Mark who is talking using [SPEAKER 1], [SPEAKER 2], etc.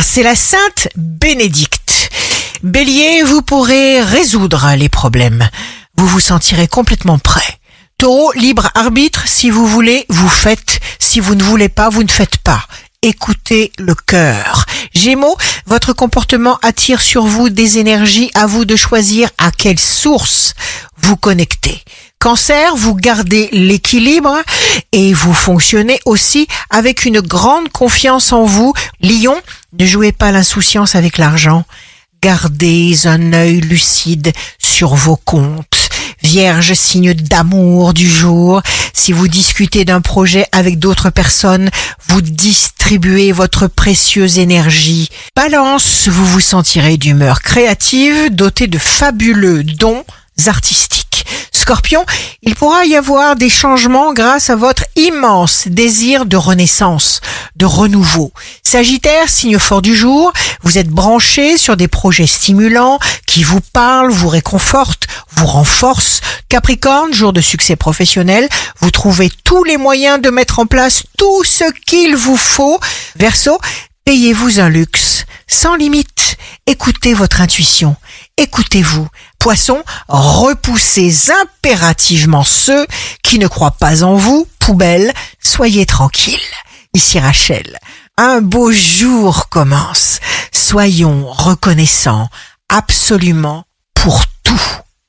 [SPEAKER 1] c'est la Sainte Bénédicte. Bélier, vous pourrez résoudre les problèmes. Vous vous sentirez complètement prêt. Taureau, libre arbitre, si vous voulez, vous faites. Si vous ne voulez pas, vous ne faites pas. Écoutez le cœur. Gémeaux, votre comportement attire sur vous des énergies, à vous de choisir à quelle source vous connectez. Cancer, vous gardez l'équilibre et vous fonctionnez aussi avec une grande confiance en vous. Lion, ne jouez pas l'insouciance avec l'argent. Gardez un œil lucide sur vos comptes. Vierge, signe d'amour du jour. Si vous discutez d'un projet avec d'autres personnes, vous distribuez votre précieuse énergie. Balance, vous vous sentirez d'humeur créative, doté de fabuleux dons artistiques. Scorpion, il pourra y avoir des changements grâce à votre immense désir de renaissance, de renouveau. Sagittaire, signe fort du jour, vous êtes branché sur des projets stimulants qui vous parlent, vous réconfortent, vous renforcent. Capricorne, jour de succès professionnel, vous trouvez tous les moyens de mettre en place tout ce qu'il vous faut. Verseau, payez-vous un luxe sans limite. Écoutez votre intuition. Écoutez-vous. Poisson, repoussez impérativement ceux qui ne croient pas en vous. Poubelle, soyez tranquille. Ici Rachel. Un beau jour commence. Soyons reconnaissants absolument pour tout.